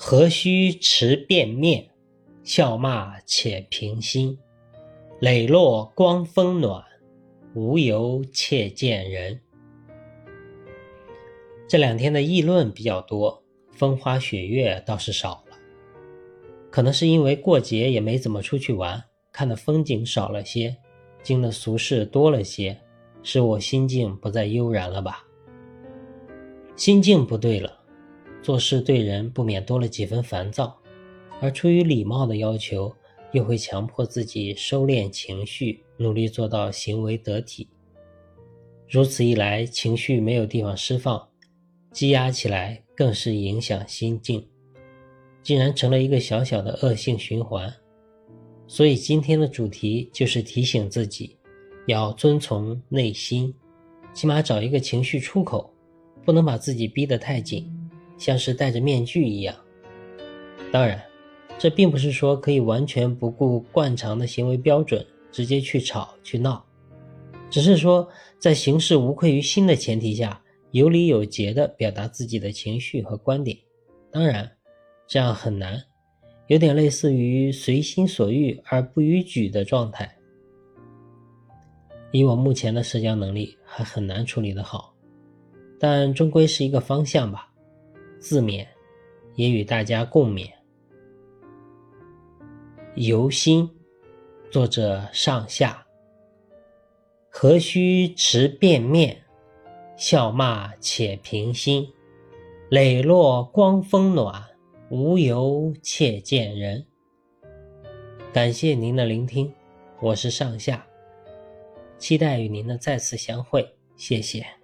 何须持便面，笑骂且平心。磊落光风暖，无由且见人。这两天的议论比较多，风花雪月倒是少了。可能是因为过节也没怎么出去玩，看的风景少了些，经的俗事多了些，使我心境不再悠然了吧？心境不对了，做事对人不免多了几分烦躁，而出于礼貌的要求，又会强迫自己收敛情绪，努力做到行为得体。如此一来，情绪没有地方释放，积压起来，更是影响心境。竟然成了一个小小的恶性循环，所以今天的主题就是提醒自己，要遵从内心，起码找一个情绪出口，不能把自己逼得太紧，像是戴着面具一样。当然，这并不是说可以完全不顾惯常的行为标准，直接去吵去闹，只是说在行事无愧于心的前提下，有理有节的表达自己的情绪和观点。当然。这样很难，有点类似于随心所欲而不逾矩的状态。以我目前的社交能力，还很难处理得好，但终归是一个方向吧。自勉，也与大家共勉。由心，作者上下。何须持便面，笑骂且平心。磊落光风暖。无由且见人。感谢您的聆听，我是上下，期待与您的再次相会，谢谢。